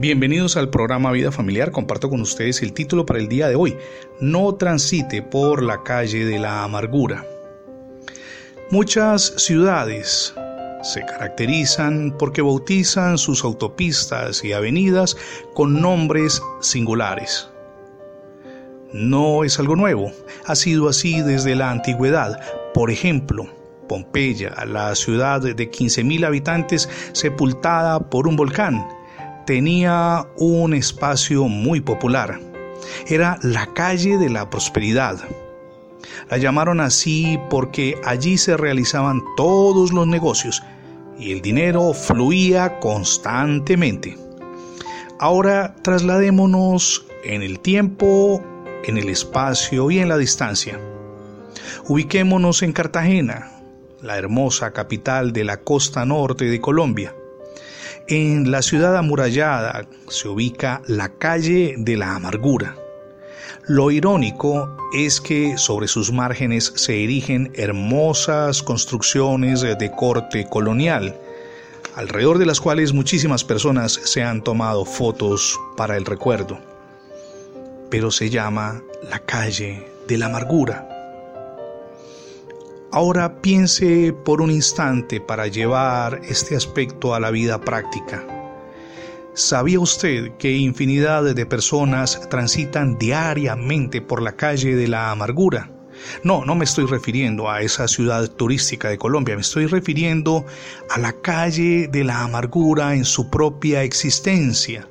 Bienvenidos al programa Vida Familiar. Comparto con ustedes el título para el día de hoy. No transite por la calle de la amargura. Muchas ciudades se caracterizan porque bautizan sus autopistas y avenidas con nombres singulares. No es algo nuevo, ha sido así desde la antigüedad. Por ejemplo, Pompeya, la ciudad de 15.000 habitantes sepultada por un volcán, tenía un espacio muy popular. Era la calle de la prosperidad. La llamaron así porque allí se realizaban todos los negocios y el dinero fluía constantemente. Ahora trasladémonos en el tiempo, en el espacio y en la distancia. Ubiquémonos en Cartagena, la hermosa capital de la costa norte de Colombia. En la ciudad amurallada se ubica la calle de la amargura. Lo irónico es que sobre sus márgenes se erigen hermosas construcciones de corte colonial, alrededor de las cuales muchísimas personas se han tomado fotos para el recuerdo. Pero se llama la calle de la amargura. Ahora piense por un instante para llevar este aspecto a la vida práctica. ¿Sabía usted que infinidad de personas transitan diariamente por la calle de la amargura? No, no me estoy refiriendo a esa ciudad turística de Colombia, me estoy refiriendo a la calle de la amargura en su propia existencia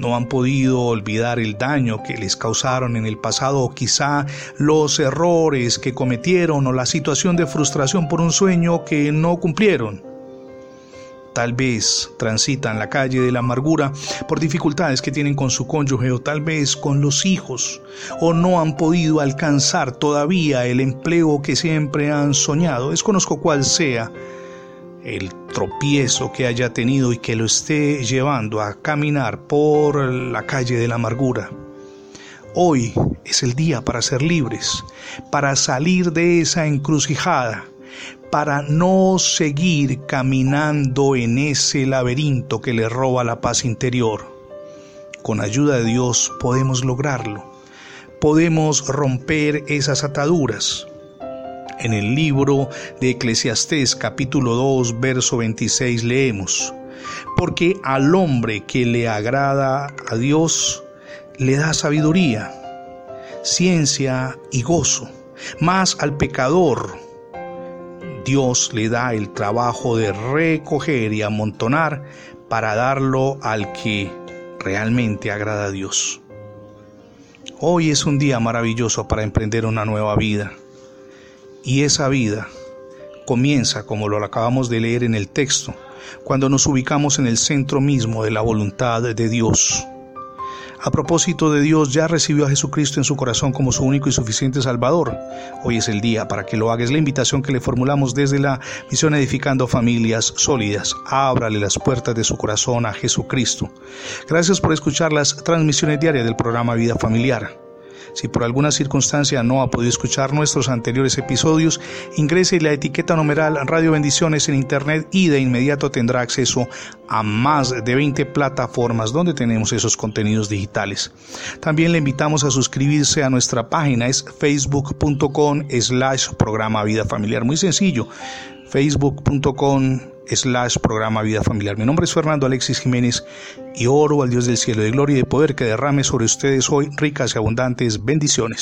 no han podido olvidar el daño que les causaron en el pasado o quizá los errores que cometieron o la situación de frustración por un sueño que no cumplieron. Tal vez transitan la calle de la amargura por dificultades que tienen con su cónyuge o tal vez con los hijos o no han podido alcanzar todavía el empleo que siempre han soñado. Desconozco cuál sea el tropiezo que haya tenido y que lo esté llevando a caminar por la calle de la amargura. Hoy es el día para ser libres, para salir de esa encrucijada, para no seguir caminando en ese laberinto que le roba la paz interior. Con ayuda de Dios podemos lograrlo. Podemos romper esas ataduras en el libro de Eclesiastés capítulo 2 verso 26 leemos, porque al hombre que le agrada a Dios le da sabiduría, ciencia y gozo, más al pecador Dios le da el trabajo de recoger y amontonar para darlo al que realmente agrada a Dios. Hoy es un día maravilloso para emprender una nueva vida. Y esa vida comienza, como lo acabamos de leer en el texto, cuando nos ubicamos en el centro mismo de la voluntad de Dios. A propósito de Dios, ya recibió a Jesucristo en su corazón como su único y suficiente Salvador. Hoy es el día para que lo haga. Es la invitación que le formulamos desde la misión Edificando Familias Sólidas. Ábrale las puertas de su corazón a Jesucristo. Gracias por escuchar las transmisiones diarias del programa Vida Familiar. Si por alguna circunstancia no ha podido escuchar nuestros anteriores episodios, ingrese la etiqueta numeral Radio Bendiciones en Internet y de inmediato tendrá acceso a más de 20 plataformas donde tenemos esos contenidos digitales. También le invitamos a suscribirse a nuestra página, es facebook.com slash programa vida familiar. Muy sencillo, facebook.com slash programa Vida Familiar. Mi nombre es Fernando Alexis Jiménez y oro al Dios del cielo de gloria y de poder que derrame sobre ustedes hoy ricas y abundantes bendiciones.